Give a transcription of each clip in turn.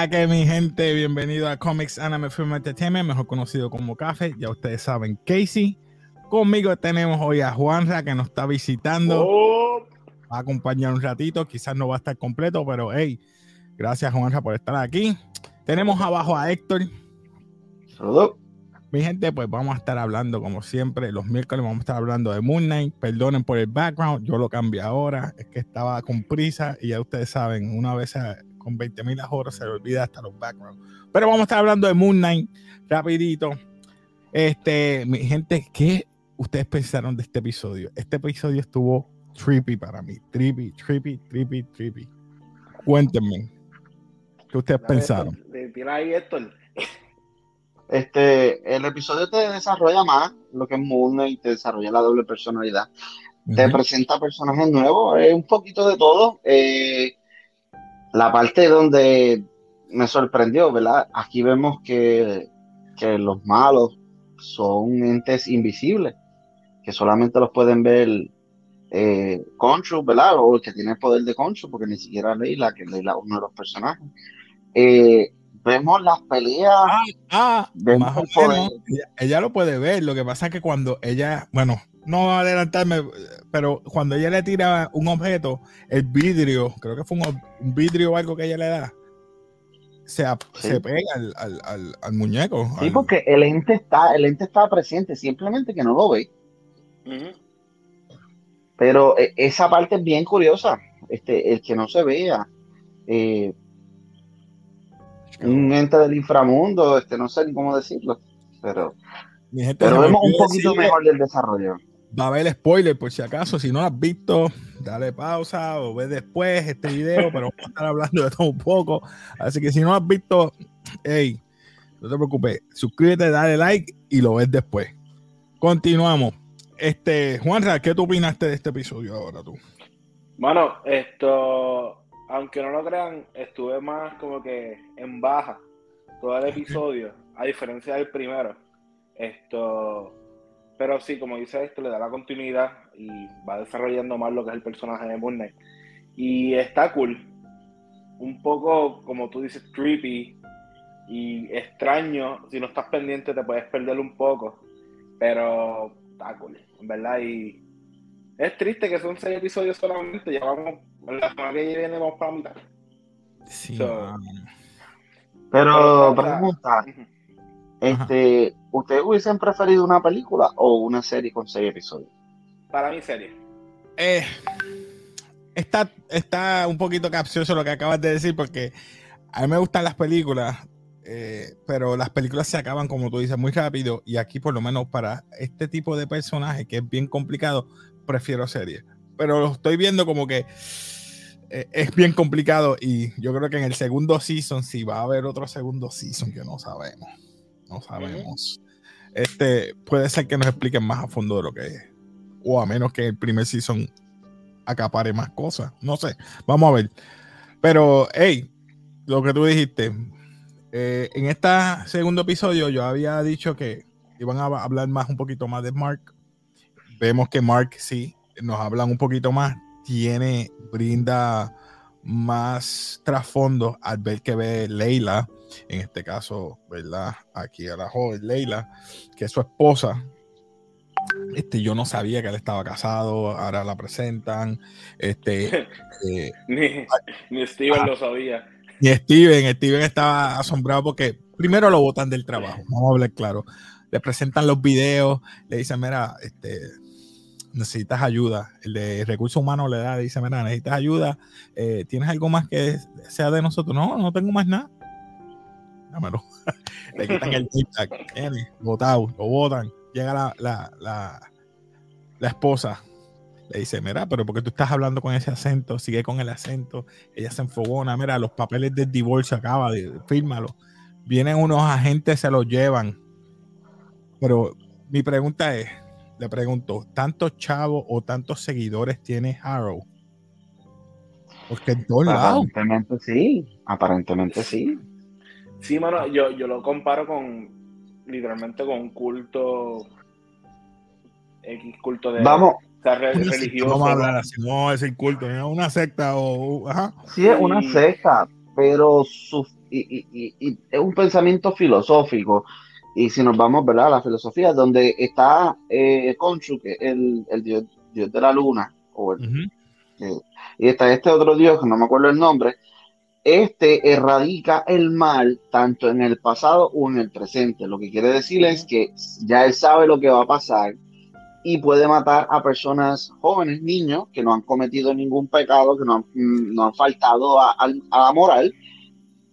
la que mi gente, bienvenido a Comics Anime Film Entertainment, mejor conocido como Café, ya ustedes saben, Casey. Conmigo tenemos hoy a Juanra que nos está visitando. Oh. Va a acompañar un ratito, quizás no va a estar completo, pero hey, gracias Juanra por estar aquí. Tenemos abajo a Héctor. Saludos. Mi gente, pues vamos a estar hablando como siempre. Los miércoles vamos a estar hablando de Moon Knight. Perdonen por el background, yo lo cambié ahora. Es que estaba con prisa y ya ustedes saben, una vez con 20 mil horas se le olvida hasta los backgrounds. Pero vamos a estar hablando de Moon Knight rapidito. Este, mi gente, ¿qué ustedes pensaron de este episodio? Este episodio estuvo trippy para mí. Trippy, trippy, trippy, trippy. Cuéntenme. ¿Qué ustedes pensaron? De, tira ahí, Héctor. Este, el episodio te desarrolla más lo que es Moon y te desarrolla la doble personalidad. Te Ujú. presenta personajes nuevos, es un poquito de todo. Eh, la parte donde me sorprendió, ¿verdad? Aquí vemos que, que los malos son entes invisibles, que solamente los pueden ver eh, Conchu, ¿verdad? O el que tiene el poder de Conchu, porque ni siquiera Leila, que Leila es uno de los personajes. Eh, vemos las peleas. Ah, de más o menos, ella, ella lo puede ver. Lo que pasa es que cuando ella, bueno, no voy a adelantarme, pero cuando ella le tira un objeto, el vidrio, creo que fue un, vidrio o algo que ella le da, se, Sí. se pega al, al- al- al muñeco. Sí, al- porque el ente está, el ente está presente, simplemente que no lo ve. Pero eh, esa parte es bien curiosa, este, el que no se vea. eh, un ente del inframundo, este, no sé ni cómo decirlo, pero, pero vemos un poquito decirle, mejor del desarrollo. Va a haber spoiler por si acaso. Si no lo has visto, dale pausa o ve después este video, pero vamos a estar hablando de todo un poco. Así que si no has visto, hey, no te preocupes, suscríbete, dale like y lo ves después. Continuamos. Este, Juanra, ¿qué tú opinaste de este episodio ahora tú? Bueno, esto, aunque no lo crean, estuve más como que en baja todo el episodio, a diferencia del primero. Esto, pero sí, como dice esto, le da la continuidad y va desarrollando más lo que es el personaje de Moon Knight. Y está cool. Un poco, como tú dices, creepy y extraño. Si no estás pendiente, te puedes perder un poco. Pero está cool, en verdad. Y es triste que son seis episodios solamente. Ya vamos, la semana que viene vamos para la mitad. Sí, So-. Pero pregunta. Este, ¿ustedes hubiesen preferido una película o una serie con seis episodios? Para mi serie. Eh, está, está un poquito capcioso lo que acabas de decir porque a mí me gustan las películas, eh, pero las películas se acaban, como tú dices, muy rápido y aquí por lo menos para este tipo de personaje que es bien complicado, prefiero series. Pero lo estoy viendo como que eh, es bien complicado y yo creo que en el segundo season, si va a haber otro segundo season que no sabemos, no sabemos. Este puede ser que nos expliquen más a fondo de lo que es o a menos que el primer season acapare más cosas. No sé, vamos a ver. Pero, hey, lo que tú dijiste, eh, en este segundo episodio yo había dicho que iban a hablar más, un poquito más de Mark. Vemos que Mark sí, nos hablan un poquito más, tiene, brinda más trasfondo al ver que ve Leila, en este caso, ¿verdad? Aquí a la joven Leila, que es su esposa, este, yo no sabía que él estaba casado, ahora la presentan. Este, eh, Ni, ni Steven Ah. lo sabía. y Steven, Steven estaba asombrado porque primero lo botan del trabajo, vamos a hablar claro. Le presentan los videos, le dicen, mira, este, necesitas ayuda. El de recursos humanos le da, dice, mira, necesitas ayuda. Eh, ¿Tienes algo más que sea de nosotros? No, no tengo más nada. Dámelo. le quitan el tiene, botado, lo botan. Llega la, la, la, la esposa, le dice, mira, pero porque tú estás hablando con ese acento, sigue con el acento. Ella se enfogona, mira, los papeles del divorcio acaba de fírmalo. Vienen unos agentes, se los llevan. Pero mi pregunta es, le pregunto, ¿tantos chavos o tantos seguidores tiene Harrow? Porque en todos lados. Aparentemente sí, aparentemente sí. Sí, mano, yo, yo lo comparo con literalmente con un culto X culto de Vamos, o sea, re- Una secta, religioso. vamos a hablar así, no es el culto, es una secta o ajá. sí es una Y- secta, pero su, y, es un pensamiento filosófico. Y si nos vamos ¿verdad? a la filosofía, donde está eh, que el, el dios, dios, de la luna, o y está este otro dios, que no me acuerdo el nombre, este erradica el mal tanto en el pasado o en el presente. Lo que quiere decir es que ya él sabe lo que va a pasar y puede matar a personas jóvenes, niños, que no han cometido ningún pecado, que no han, no han faltado a, la moral,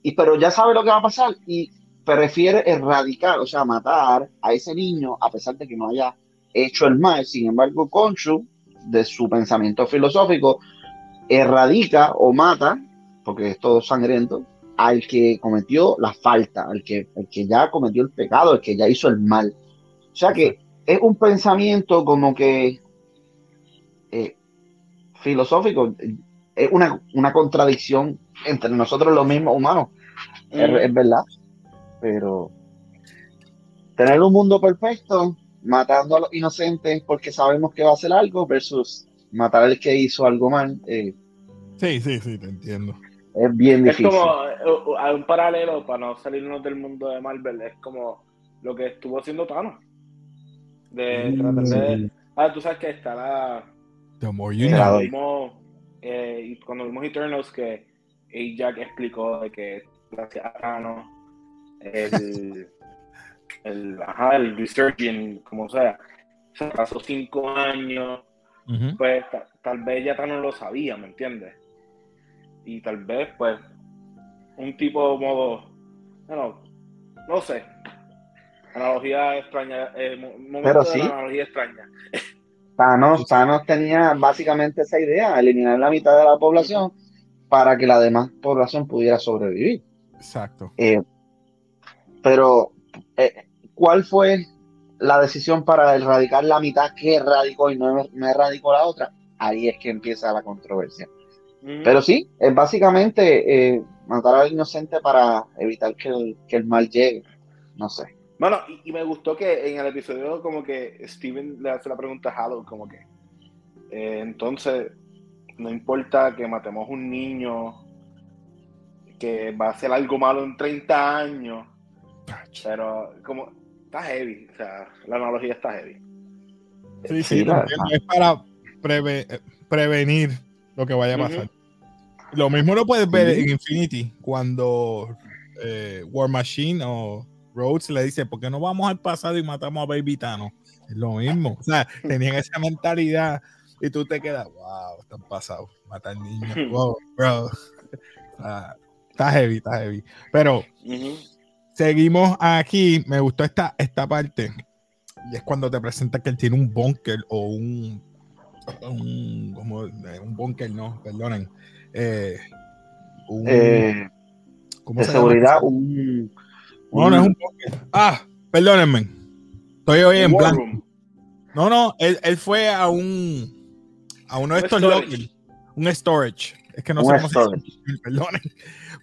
y, pero ya sabe lo que va a pasar y prefiere erradicar, o sea, matar a ese niño a pesar de que no haya hecho el mal. Sin embargo, Conchu, de su pensamiento filosófico, erradica o mata porque es todo sangriento, al que cometió la falta, al que, el que ya cometió el pecado, el que ya hizo el mal. O sea que es un pensamiento como que eh, filosófico, es una, contradicción entre nosotros los mismos humanos, es, verdad, pero tener un mundo perfecto, matando a los inocentes porque sabemos que va a hacer algo, versus matar al que hizo algo mal. Eh, sí, sí, sí, te entiendo. Es bien difícil. Es como eh, hay un paralelo para no salirnos del mundo de Marvel. Es como lo que estuvo haciendo Thanos. De mm, tratar de. Ah, tú sabes que está la. The more you know. Eh, cuando vimos Eternals, que Jack explicó de que gracias a Thanos, el. el, ajá, el Resurging, como sea, se pasó cinco años. Pues tal vez ya Thanos lo sabía, ¿me entiendes? y tal vez, pues, un tipo modo, bueno, no sé, analogía extraña, eh, Pero sí. analogía extraña. Thanos, Thanos tenía básicamente esa idea, eliminar la mitad de la población para que la demás población pudiera sobrevivir. Exacto. Eh, pero, eh, ¿cuál fue la decisión para erradicar la mitad que erradicó y no, no erradicó la otra? Ahí es que empieza la controversia. Pero sí, es básicamente eh, matar al inocente para evitar que el, mal llegue. No sé. Bueno, y, me gustó que en el episodio como que Steven le hace la pregunta a Halo, como que eh, entonces no importa que matemos un niño que va a hacer algo malo en 30 años, pero como está heavy, o sea, la analogía está heavy. Sí, sí, es para prevenir lo que vaya a pasar. Lo mismo lo puedes ver en Infinity cuando eh, War Machine o Rhodes le dice, ¿por qué no vamos al pasado y matamos a Baby Thanos? Es lo mismo. O sea, tenían esa mentalidad y tú te quedas, wow, están pasados, matar niños. Wow, bro. está heavy, está heavy. Pero seguimos aquí. Me gustó esta, esta parte. Y es cuando te presenta que él tiene un bunker o un un, como, eh, un bunker, no, perdonen. Eh, un, eh, de seguridad, un, No, no es un bunker. Ah, perdónenme. Estoy hoy en blanco. No, no, él, él, fue a un a uno de estos lockers, un storage. Es que no sé cómo se Perdonen.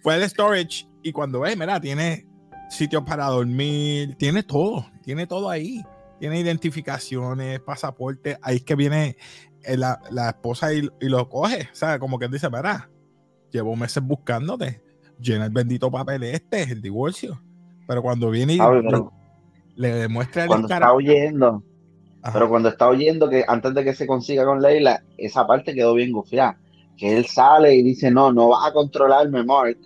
Fue el storage y cuando ves, mira, tiene sitio para dormir, tiene todo, tiene todo ahí. Tiene identificaciones, pasaporte. Ahí es que viene eh, la, la esposa y, y, lo coge, ¿sabes? Como que dice, verá, llevo meses buscándote, llena el bendito papel este, el divorcio. Pero cuando viene y le, demuestra el Cuando está oyendo, pero cuando está oyendo que antes de que se consiga con Leila, esa parte quedó bien gufiada. Que él sale y dice, no, no vas a controlarme, Mark.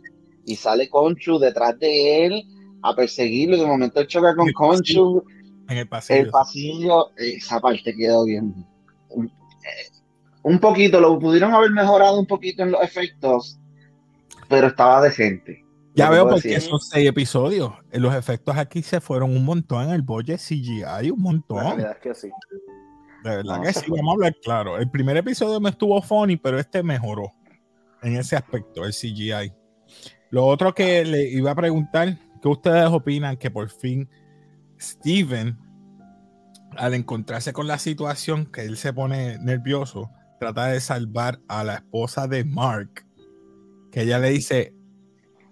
Y sale Conchu detrás de él a perseguirlo y de momento choca con Conchu. En el pasillo. El pasillo, esa parte quedó bien un poquito, lo pudieron haber mejorado un poquito en los efectos, pero estaba decente. Ya veo porque esos seis episodios, en los efectos aquí se fueron un montón en el budget CGI, un montón. La verdad es que sí. De verdad que sí, vamos a hablar claro. El primer episodio me estuvo funny, pero este mejoró en ese aspecto, el CGI. Lo otro que le iba a preguntar, ¿qué ustedes opinan que por fin Steven al encontrarse con la situación que él se pone nervioso, trata de salvar a la esposa de Mark, que ella le dice,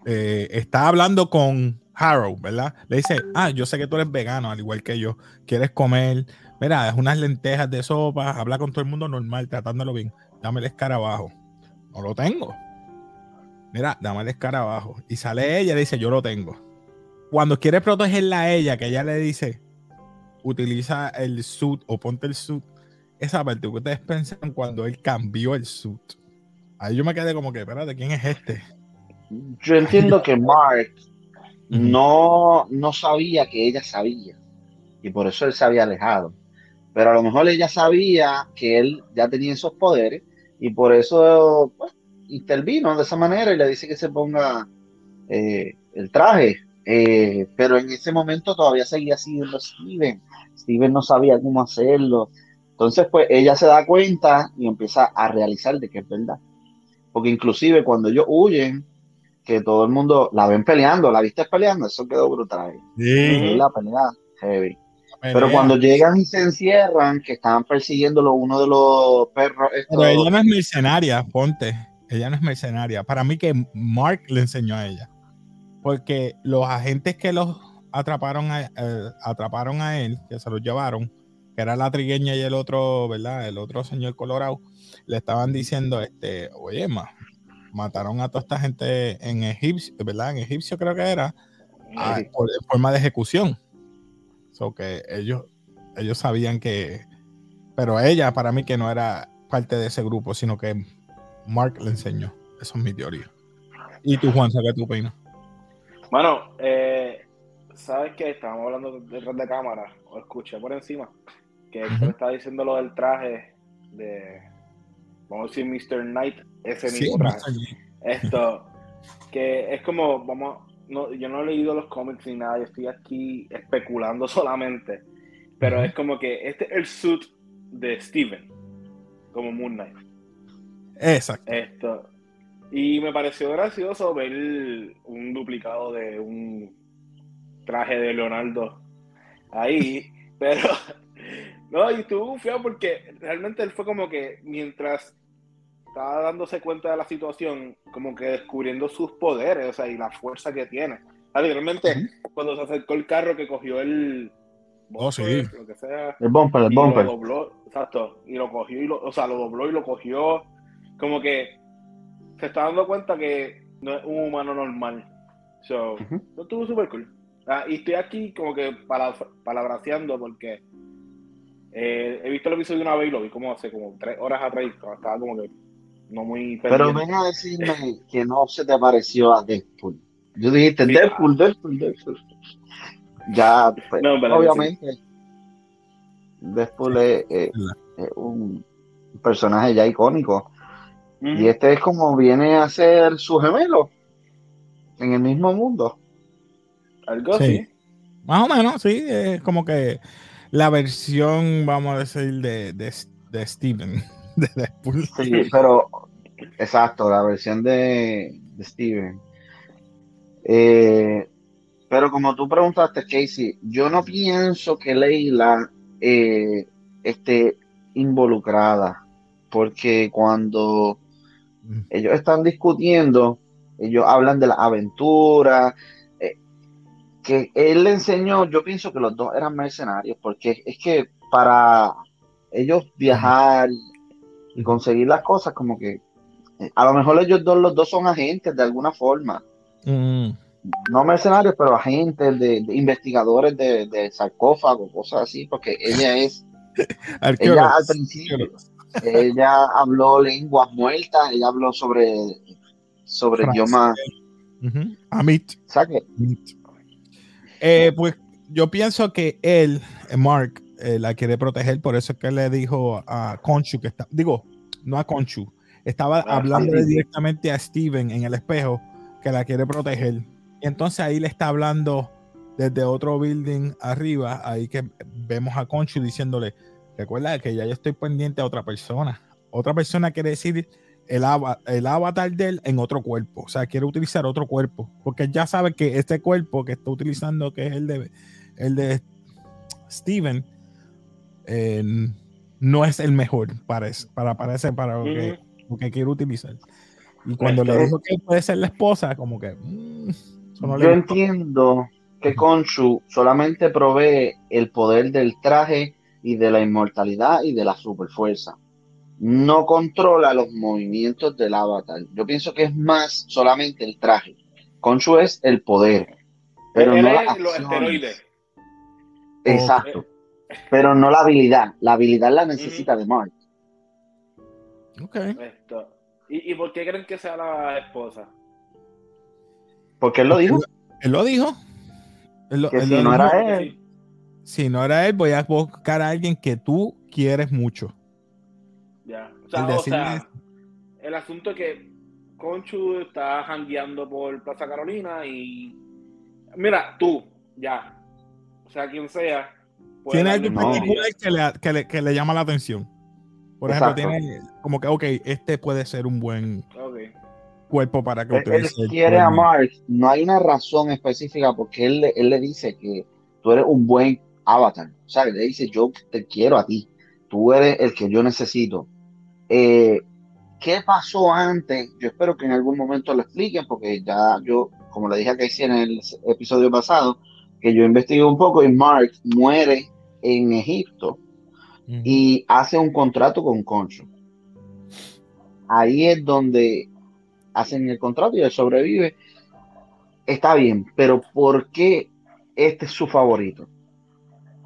eh, está hablando con Harrow, ¿verdad? Le dice, ah, yo sé que tú eres vegano, al igual que yo, quieres comer, mira, es unas lentejas de sopa, habla con todo el mundo normal, tratándolo bien, dame el escarabajo. No lo tengo. mira, dame el escarabajo. Y sale ella y dice, yo lo tengo. Cuando quiere protegerla a ella, que ella le dice, utiliza el suit o ponte el suit, esa parte que ustedes pensan cuando él cambió el suit. Ahí yo me quedé como que, espérate, ¿quién es este? Yo entiendo que Mark no, no sabía que ella sabía y por eso él se había alejado. Pero a lo mejor ella sabía que él ya tenía esos poderes y por eso pues, intervino de esa manera y le dice que se ponga eh, el traje. Eh, pero en ese momento todavía seguía siendo Steven. Steven no sabía cómo hacerlo. Entonces, pues ella se da cuenta y empieza a realizar de que es verdad. Porque inclusive cuando ellos huyen, que todo el mundo la ven peleando, la viste peleando, eso quedó brutal. Sí. La pelea heavy. Pero cuando llegan y se encierran, que estaban persiguiéndolo uno de los perros. Pero ella no es mercenaria, ponte. Ella no es mercenaria. Para mí que Mark le enseñó a ella. Porque los agentes que los atraparon a, eh, atraparon a él, que se los llevaron, que era la trigueña y el otro, ¿verdad? El otro señor Colorado, le estaban diciendo, este, oye, ma, mataron a toda esta gente en Egipcio, ¿verdad? En Egipcio creo que era, en forma de ejecución. So que ellos, ellos sabían que, pero ella para mí que no era parte de ese grupo, sino que Mark le enseñó. Eso es mi teoría. ¿Y tú, Juan, qué tú opinas? Bueno, eh, ¿sabes qué? Estábamos hablando detrás de cámara, o escuché por encima, que uh estaba diciendo lo del traje de, vamos a decir, Mr. Knight, ese mismo traje. Esto, que es como, vamos, no, yo no he leído los cómics ni nada, yo estoy aquí especulando solamente, pero es como que este es el suit de Steven, como Moon Knight. Exacto. Esto. Y me pareció gracioso ver un duplicado de un traje de Leonardo ahí, pero no, y estuvo feo porque realmente él fue como que mientras estaba dándose cuenta de la situación, como que descubriendo sus poderes, o sea, y la fuerza que tiene. realmente, cuando se acercó el carro que cogió el. Oh, sí. Lo que sea. El bumper, el bumper. Lo dobló, exacto. Y lo cogió, y lo, o sea, lo dobló y lo cogió. Como que se está dando cuenta que no es un humano normal. So, estuvo súper cool. Ah, y estoy aquí como que para, palabraceando porque eh, he visto el episodio una vez y lo vi como hace como tres horas atrás. Estaba como que no muy Pero ven a decirme que no se te pareció a Deadpool. Yo dijiste Deadpool, Deadpool, Deadpool. Ya, pues, obviamente. Deadpool es, un personaje ya icónico. Y este es como viene a ser su gemelo en el mismo mundo. Algo así. Más o menos, sí. Es como que la versión, vamos a decir, de, de, de Steven. de Deadpool. Sí, pero exacto, la versión de, Steven. Eh, pero como tú preguntaste, Casey, yo no pienso que Leila eh, esté involucrada, porque cuando. Ellos están discutiendo, ellos hablan de la aventura, eh, que él le enseñó, yo pienso que los dos eran mercenarios, porque es que para ellos viajar y conseguir las cosas como que eh, a lo mejor ellos dos, los dos son agentes de alguna forma. Mm. No mercenarios, pero agentes de, investigadores de, de sarcófago, cosas así, porque ella es, ella al principio, ella habló lenguas muertas, ella habló sobre, sobre idioma. Amit. Eh, pues yo pienso que él, eh, Mark, eh, la quiere proteger, por eso es que le dijo a Conchu que está, digo, no a Conchu, estaba ah, hablando directamente a Steven en el espejo que la quiere proteger. Y entonces ahí le está hablando desde otro building arriba, ahí que vemos a Conchu diciéndole, recuerda que ya yo estoy pendiente a otra persona. Otra persona quiere decir el, el avatar de él en otro cuerpo. O sea, quiere utilizar otro cuerpo. Porque ya sabe que este cuerpo que está utilizando, que es el de, el de Steven, no es el mejor para, para, para, para lo, que, lo que quiero utilizar. Y cuando le dijo que puede ser la esposa, como que... Mm, yo entiendo que Conchu solamente provee el poder del traje y de la inmortalidad y de la superfuerza. no controla los movimientos del avatar. Yo pienso que es más solamente el traje. Conchu es el poder, pero Él no las los esteroides. Exacto. Pero no la habilidad. La habilidad la necesita de Mark. Ok. Esto. ¿Y, ¿Y por qué creen que sea la esposa? Porque él lo dijo. Él lo dijo. Él lo- Que él si lo no dijo. era él. Si no era él, voy a buscar a alguien que tú quieres mucho. Ya. O sea, El o decirle sea, eso. el asunto es que Conchu está jangueando por Plaza Carolina y. Mira, tú, ya. O sea, quien sea. Tiene algo no. particular que le, que, le, que le llama la atención. Por ejemplo, tiene como que, ok, este puede ser un buen cuerpo para que Él, él utilice. quiere a. Mark. No hay una razón específica porque él, le- él le dice que tú eres un buen avatar. O sea, le dice, yo te quiero a ti. Tú eres el que yo necesito. Eh, ¿Qué pasó antes? Yo espero que en algún momento lo expliquen porque ya yo, como le dije a Casey en el episodio pasado, que yo investigué un poco y Mark muere en Egipto y hace un contrato con Concho. Ahí es donde hacen el contrato y él sobrevive. Está bien, pero ¿por qué este es su favorito?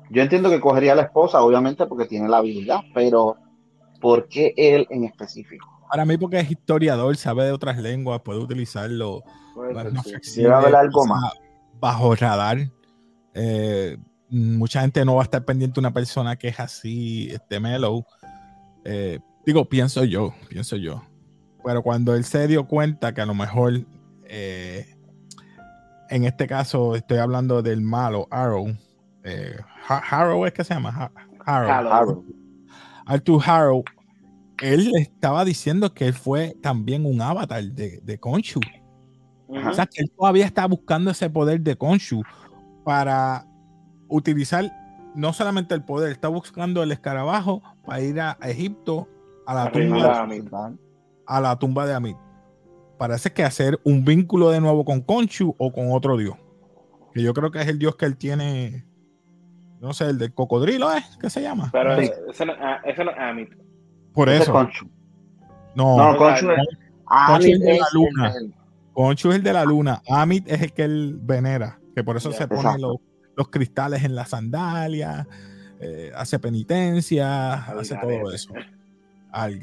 Yo entiendo que cogería a la esposa, obviamente, porque tiene la habilidad, pero ¿por qué él en específico? Para mí, porque es historiador, sabe de otras lenguas, puede utilizarlo Puede más, sí. flexible, algo más. bajo radar. Eh, mucha gente no va a estar pendiente de una persona que es así, este mellow. Eh, digo, pienso yo, pienso yo. Pero cuando él se dio cuenta que a lo mejor, eh, en este caso, estoy hablando del malo, Arrow. eh, Harrow es que se llama Ha- Harrow. Harold. Arthur Harrow, él le estaba diciendo que él fue también un avatar de, de Khonshu. Ujú. O sea, que él todavía está buscando ese poder de Khonshu para utilizar no solamente el poder, está buscando el escarabajo para ir a Egipto a la tumba, a Amit. a la tumba de Amit. Parece que hacer un vínculo de nuevo con Khonshu o con otro dios. Que yo creo que es el dios que él tiene, no sé, el del cocodrilo, ¿eh? ¿Qué se llama? Pero Sí. ese no, ese no es Amit. Por es eso. No, No, no, Concho es. Es Amit de la es el luna. Conchu es el de la luna. Amit es el que él venera. Que por eso se pone exacto. los, los cristales en las sandalias, eh, hace penitencia, hace todo eso.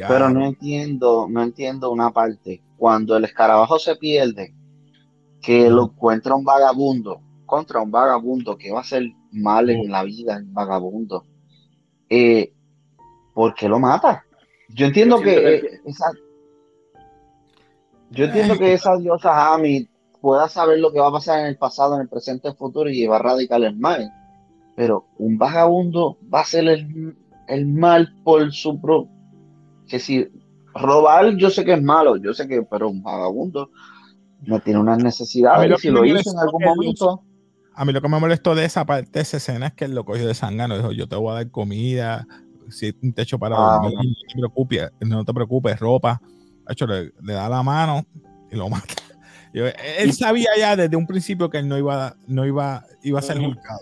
Pero no entiendo, no entiendo una parte. Cuando el escarabajo se pierde, que lo encuentra un vagabundo, contra un vagabundo que va a hacer mal en la vida, el vagabundo. Eh, ¿por qué lo mata? Yo entiendo Yo que, que- eh, esa, yo entiendo que esa diosa Hamid pueda saber lo que va a pasar en el pasado, en el presente, en el futuro y llevar radical el mal. Pero un vagabundo va a hacer el, el mal por su propio. Que si robar, yo sé que es malo, yo sé que, pero un vagabundo no tiene unas A necesidades. Y si lo hizo en algún momento, A mí lo que me molestó de esa parte, de esa escena, es que él lo cogió de sangano. Dijo: Yo te voy a dar comida, si un techo para Ah, dormir, no te preocupes, no te preocupes, ropa. Hecho, le, le da la mano y lo mata. Yo, él sabía ya desde un principio que él no iba, no iba, iba a ser juzgado.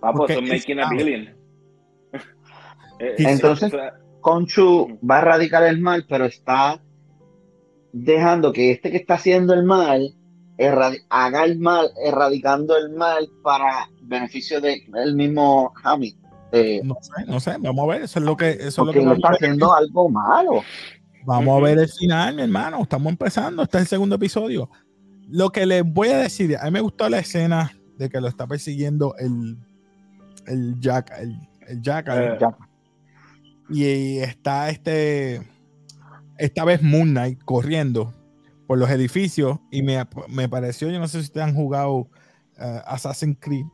Papo, Porque son making a billion. Eh, Sí, Entonces- Conchu va a erradicar el mal, pero está dejando que este que está haciendo el mal haga el mal, erradicando el mal para beneficio de él mismo Hamid. Eh, No sé, no sé, vamos a ver, eso es lo que, eso es lo porque que no está haciendo algo malo. Vamos a ver el final, mi hermano. Estamos empezando. Este es el segundo episodio. Lo que les voy a decir, a mí me gustó la escena de que lo está persiguiendo el, el Jack, el, el Jack, Eh. Ya. y está este, esta vez Moon Knight corriendo por los edificios y me, me pareció, yo no sé si ustedes han jugado eh, Assassin's Creed.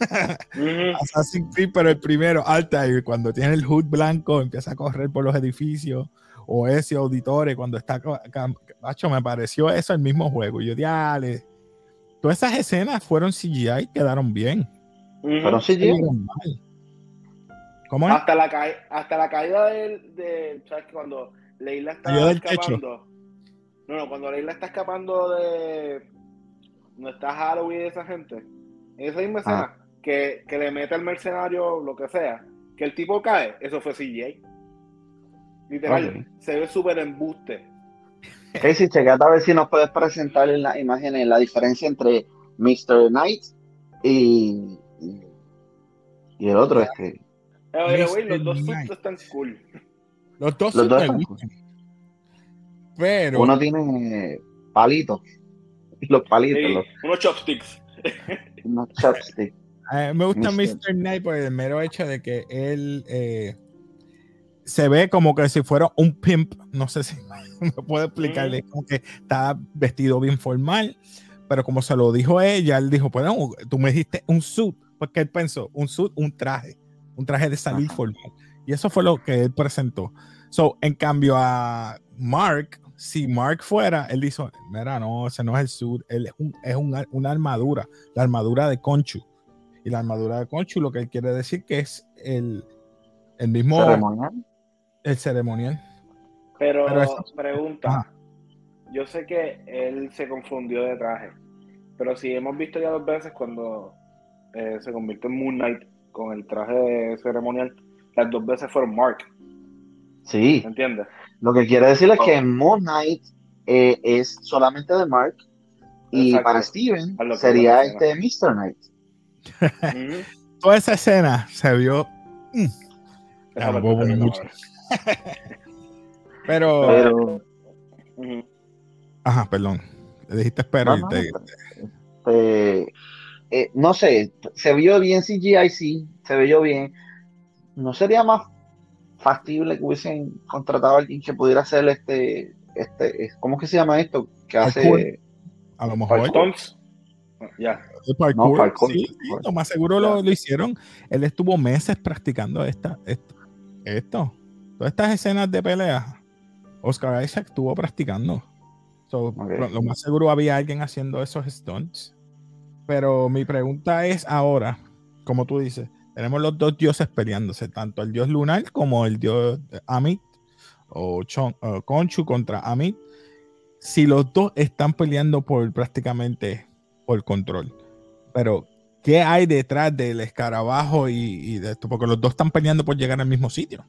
Assassin's Creed, pero el primero, Altair, cuando tiene el hood blanco, empieza a correr por los edificios, o ese auditore, cuando está, macho, me pareció eso el mismo juego. Yo, diale, todas esas escenas fueron CGI, quedaron bien. Ujú. Pero sí, se sí. vieron mal. ¿Cómo es? hasta la ca- hasta la caída del de, ¿sabes? cuando Leila está Cayó del techo. No no cuando Leila está escapando de no está Halloween y esa gente en esa misma escena que, que le mete al mercenario lo que sea que el tipo cae eso fue CGI Literal, se ve súper embuste. Casey, checate a ver si nos puedes presentar en las imágenes la diferencia entre Mr. Knight y, y, el otro, este. Eh, los dos están cool. Los dos, los dos están cool. Pero. Uno tiene palitos. Los palitos. Unos chopsticks. unos chopsticks. me gusta Mr. Knight por el mero hecho de que él eh, se ve como que si fuera un pimp. No sé si me puedo explicarle. Como que está vestido bien formal. Pero como se lo dijo ella, él dijo: Pues tú me dijiste un suit. Porque él pensó: un suit, un traje. Un traje de salir formal. Y eso fue lo que él presentó. So, en cambio a Mark, si Mark fuera, él dijo, mira, no, ese no es el suit, él es, un, es una armadura, la armadura de Conchu. Y la armadura de Conchu lo que él quiere decir que es el, el mismo... ¿Ceremonial? El ceremonial. Pero, pregunta, yo sé que él se confundió de traje, pero si hemos visto ya dos veces cuando eh, se convirtió en Moon Knight con el traje ceremonial, las dos veces fueron Mark. Sí. ¿Entiendes? Lo que quiere decir es que Moon Knight eh, es solamente de Mark y para Steven sería este Mr. Knight. Toda esa escena se vio. Mm, pero. Ajá, perdón. Le dijiste espero. No, este, eh, no, sé, se vio bien CGI, sí, se vio bien. ¿No sería más factible que hubiesen contratado a alguien que pudiera hacer este, este, ¿cómo que se llama esto? Que hace a lo mejor ya. lo más seguro lo, hicieron. Él estuvo meses practicando esta, esto, esto. Todas estas escenas de pelea, Oscar Isaac estuvo practicando. lo, más seguro había alguien haciendo esos stunts. Pero mi pregunta es ahora, como tú dices, tenemos los dos dioses peleándose, tanto el dios lunar como el dios Amit o Conchu contra Amit. Si los dos están peleando por prácticamente por control, pero ¿qué hay detrás del escarabajo y, de esto? Porque los dos están peleando por llegar al mismo sitio.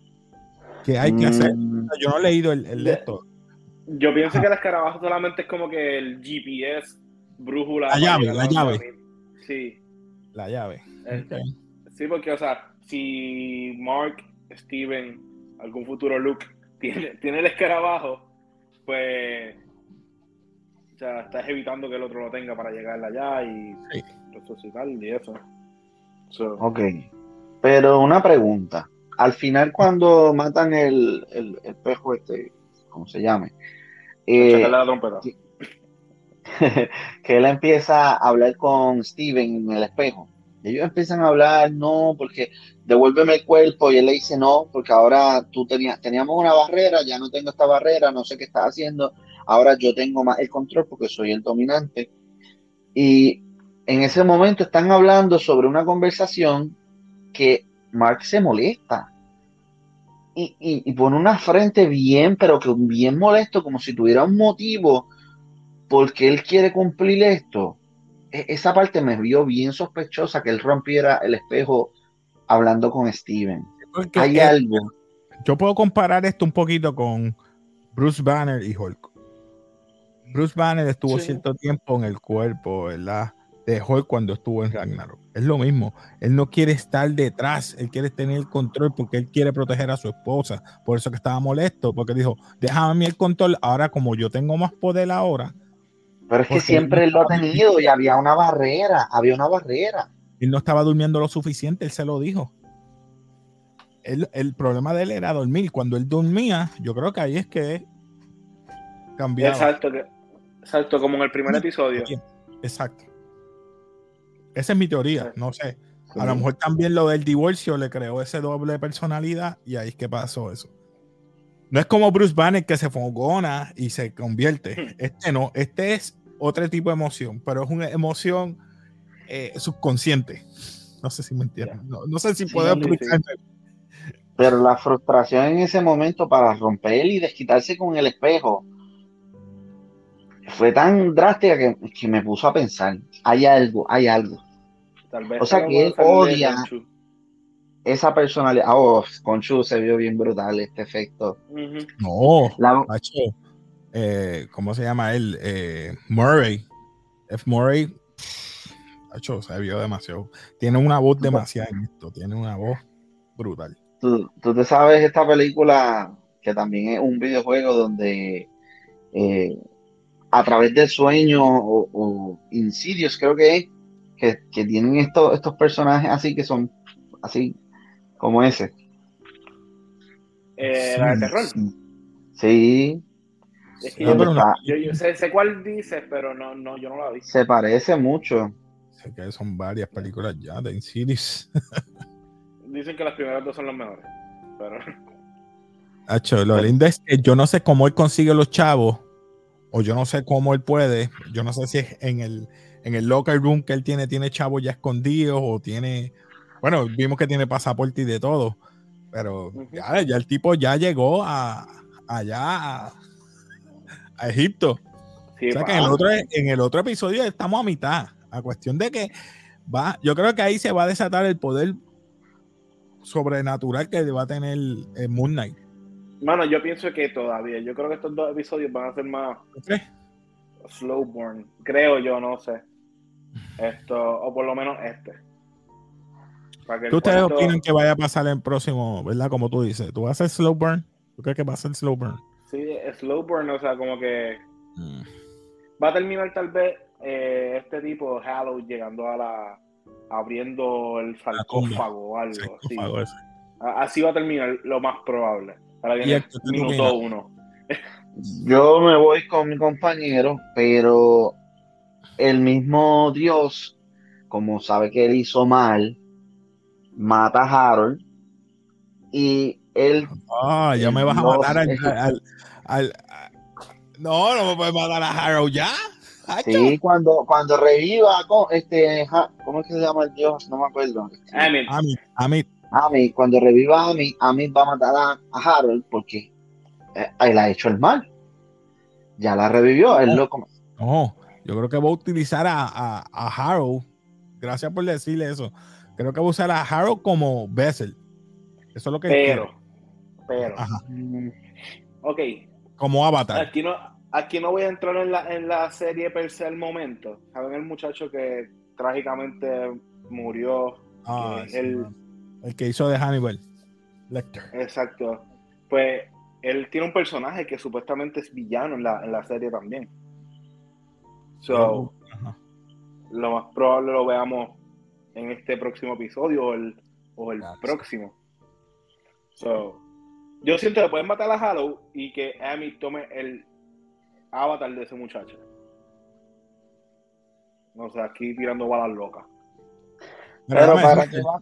¿Qué hay que hacer? Mm. Yo no he leído el, de esto. Yo pienso que el escarabajo solamente es como que el GPS, brújula. La llave, la llave. Sí. La llave. Sí, porque, o sea, si Mark, Steven, algún futuro Luke tiene, tiene el escarabajo, pues. O sea, estás evitando que el otro lo tenga para llegar allá y resucitar y eso. Ok. Pero una pregunta. Al final, cuando matan el, el, espejo, este, ¿cómo se llame? Eh, la trompeta. Que, que él empieza a hablar con Steven en el espejo ellos empiezan a hablar, no, porque devuélveme el cuerpo, y él le dice, no, porque ahora tú tenías, teníamos una barrera, ya no tengo esta barrera, no sé qué estás haciendo, ahora yo tengo más el control porque soy el dominante. Y en ese momento están hablando sobre una conversación que Mark se molesta. Y, y, pone una frente bien, pero que bien molesto, como si tuviera un motivo porque él quiere cumplir esto. E-, esa parte me vio bien sospechosa que él rompiera el espejo hablando con Steven. Hay algo. Yo puedo comparar esto un poquito con Bruce Banner y Hulk. Bruce Banner estuvo cierto tiempo en el cuerpo, ¿verdad? De Hulk cuando estuvo en Ragnarok. Es lo mismo. Él no quiere estar detrás, él quiere tener el control porque él quiere proteger a su esposa. Por eso que estaba molesto, porque dijo, déjame el control. Ahora, como yo tengo más poder ahora, pero es que siempre él lo ha tenido y había una barrera, había una barrera. Él no estaba durmiendo lo suficiente, él se lo dijo. el problema de él era dormir. Cuando él dormía, yo creo que ahí es que cambiaba. Exacto, exacto como en el primer episodio. Exacto. Esa es mi teoría, no sé. A lo mejor también lo del divorcio le creó ese doble personalidad y ahí es que pasó eso. No es como Bruce Banner que se fogona y se convierte. Este no, este es otro tipo de emoción, pero es una emoción eh, subconsciente. No sé si me entienden. No, sé si puedo explicarme. Pero la frustración en ese momento para romper y desquitarse con el espejo fue tan drástica que, me puso a pensar, hay algo, hay algo. Tal vez o sea que él odia, esa personalidad. Oh, Conchu se vio bien brutal este efecto. No, La- macho, eh, ¿cómo se llama él? Eh, Murray. F. Murray. Macho, se vio demasiado. Tiene una voz demasiado en esto. Tiene una voz brutal. tú, tú te sabes esta película que también es un videojuego donde eh, a través del sueño o, o Insidious creo que es, que, que tienen estos, estos personajes así que son así como ese. Eh, Sí, la de terror. Sí, Es que No, yo, pero no. yo- yo sé, sé cuál dices, pero no, no, yo no la vi. se parece mucho. Sé que son varias películas ya de Insidious. Dicen que las primeras dos son las mejores. Pero Hacho, lo lindo es que yo no sé cómo él consigue los chavos, o yo no sé cómo él puede, yo no sé si es en el, en el locker room que él tiene, tiene chavos ya escondidos, o tiene, bueno, vimos que tiene pasaporte y de todo, pero ya, ya el tipo ya llegó a, allá a, a Egipto. sí, O sea que en el, otro, en el otro episodio estamos a mitad, a cuestión de que va, yo creo que ahí se va a desatar el poder sobrenatural que va a tener eh, Moon Knight. Mano, yo pienso que todavía. Yo creo que estos dos episodios van a ser más ¿Tú slow burn. Creo yo, no sé. Esto, o por lo menos este. El ¿Qué ustedes cuento- opinan que vaya a pasar en el próximo, verdad? Como tú dices, ¿tú vas a hacer slow burn? ¿Tú crees que va a ser slow burn? Slow burn, o sea, como que Mm. va a terminar tal vez eh, este tipo, Hallow, llegando a la. abriendo el sarcófago o algo así. Sarcófago Así va a terminar lo más probable. Para ¿Y que el que tú minuto uno. Yo me voy con mi compañero, pero el mismo Dios, como sabe que él hizo mal, mata a Harold y él Ah, ya me vas a No, matar al- al- a- No, no me puedes matar a Harrow ya. Hacho. Sí, cuando, cuando reviva con este, ja- ¿cómo es que se llama el dios? No me acuerdo. I mean, A mí, a mí. Ami, cuando reviva a Ami, Ami va a matar a, a Harold porque eh, él ha hecho el mal. Ya la revivió, él lo come- No, yo creo que voy a utilizar a, a, a Harrow. Gracias por decirle eso. Creo que voy a usar a Harrow como Bessel. Eso es lo que pero, quiero. pero, Ajá, ok, como Avatar. aquí no, aquí no voy a entrar en la, en la serie per se al momento. ¿Saben el muchacho que trágicamente murió? Ah, sí, man. el que hizo de Hannibal Lecter. Exacto. Pues él tiene un personaje que supuestamente es villano en la, en la serie también. So, Ajá. lo más probable lo veamos en este próximo episodio o el, o el Claro, próximo. So, yo siento que pueden matar a Hallow y que Amy tome el avatar de ese muchacho. O sea, aquí tirando balas locas. Pero para qué va,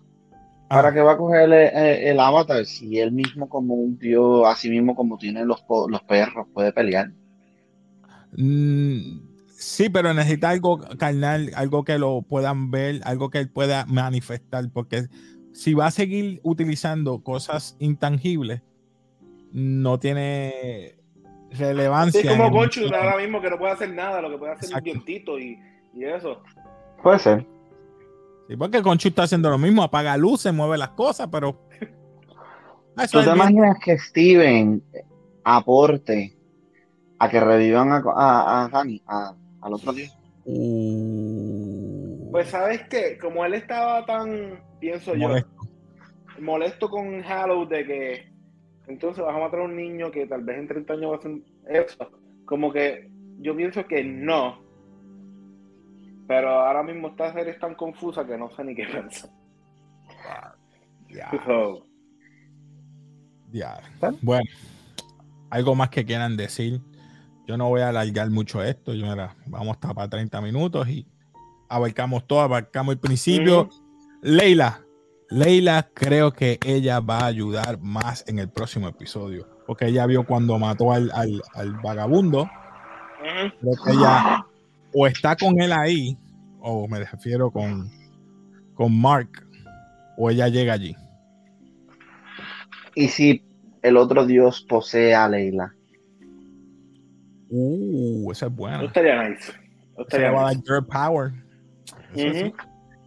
Ah, para qué va a coger el, eh, el avatar si él mismo como un dios, así mismo como tienen los, los perros, puede pelear. Mm, sí, pero necesita algo carnal, algo que lo puedan ver, algo que él pueda manifestar, porque si va a seguir utilizando cosas intangibles, no tiene relevancia. Sí, es como mundo. ahora mismo que no puede hacer nada, lo que puede hacer es un vientito y, y eso. Puede ser. Sí, porque Conchu está haciendo lo mismo, apaga luces, mueve las cosas, pero. Eso ¿Tú te bien- imaginas que Steven aporte a que revivan a, a, a Hani, a- al otro dios? Uh, Pues sabes que como él estaba tan, pienso yo, molesto. molesto con Hallow de que entonces vas a matar a un niño que tal vez en 30 años va a hacer eso. Como que yo pienso que no. Pero ahora mismo esta serie es tan confusa que no sé ni qué pensar. Ya, So, ya. Bueno, algo más que quieran decir. Yo no voy a alargar mucho esto. Yo, mira, vamos hasta para 30 minutos y abarcamos todo, abarcamos el principio. Ujú. Leila, Leila, creo que ella va a ayudar más en el próximo episodio. Porque ella vio cuando mató al, al- al vagabundo. Creo que ella o está con él ahí, o me refiero con, con Mark, o ella llega allí. ¿Y si el otro dios posee a Leila? Uh, esa es buena. Estaría nice. Estaría nice. girl power. Eso sí. Ujú.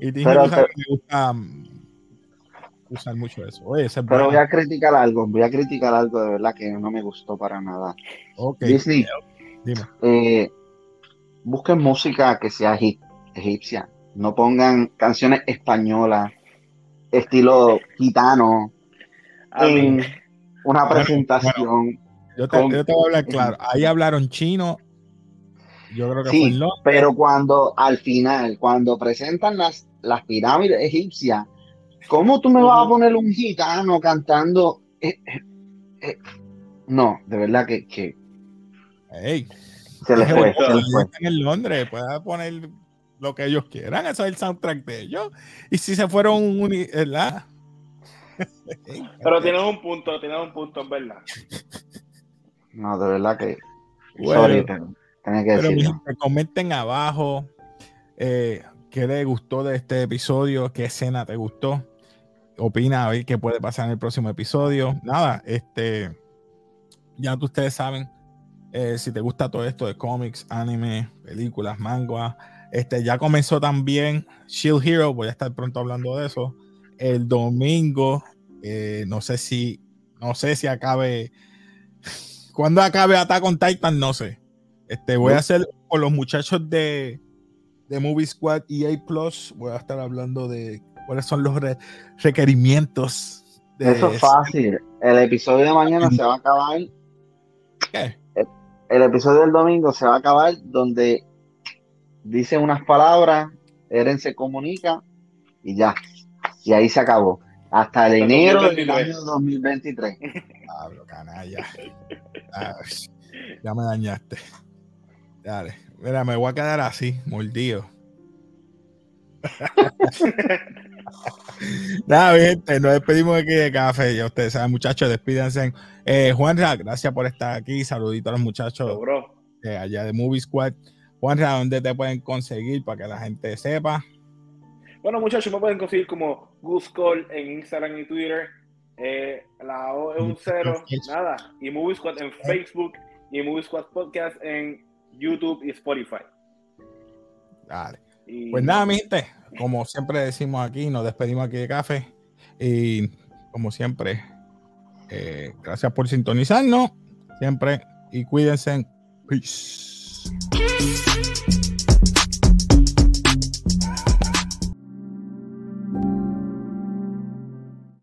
Y Disney Pero que me gusta mm, usar mucho eso. Oye, es Pero voy a criticar algo, voy a criticar algo de verdad que no me gustó para nada. Ok, Disney, dime. eh, busquen música que sea egip- egipcia, no pongan canciones españolas, estilo gitano, A mí, en una Bueno, presentación. Yo te, con- yo te voy a hablar claro. Ahí hablaron chino. Yo creo que Sí, fue. Pero cuando al final, cuando presentan las, las pirámides egipcias, ¿cómo tú me vas a poner un gitano cantando? Eh, eh, eh, no, de verdad que, que Ey, se les fue, se les fue. en Londres, pueden poner lo que ellos quieran. Eso es el soundtrack de ellos. Y si se fueron, uni- ¿verdad? pero tienes un punto, tienes un punto, es verdad. No, de verdad que. Bueno. sorry, pero tenía que Pero comenten abajo eh, qué les gustó de este episodio, qué escena te gustó. Opina a ver qué puede pasar en el próximo episodio. Nada, este ya ustedes saben. eh, si te gusta todo esto de cómics, anime, películas, manga, este ya comenzó también Shield Hero. Voy a estar pronto hablando de eso. El domingo, eh, no sé si, no sé si acabe. Cuando acabe Attack on Titan, no sé. Este, voy a hacer con los muchachos de, de Movie Squad EA Plus. Voy a estar hablando de cuáles son los re- requerimientos. De Eso es fácil. El episodio de mañana se va a acabar. ¿Qué? El episodio del domingo se va a acabar donde dice unas palabras, Eren se comunica y ya. Y ahí se acabó. Hasta el Hasta enero del 2023. año 2023. Pablo, canalla. Ah, ya me dañaste. Dale. Mira, me voy a quedar así, mordido. Nada, gente, nos despedimos aquí de café. Ya ustedes saben, muchachos, despídense. Eh, Juanra, gracias por estar aquí. Saludito a los muchachos Bro. de allá de Movie Squad. Juanra, ¿dónde te pueden conseguir para que la gente sepa? Bueno, muchachos, me pueden conseguir como Guscol en Instagram y Twitter. Eh, la O es un cero, nada. Y Movie Squad en Facebook y Movie Squad Podcast en YouTube y Spotify. Dale. Pues nada, mi gente, como siempre decimos aquí, nos despedimos aquí de café. Y como siempre, eh, gracias por sintonizarnos. Siempre. Y cuídense. Peace.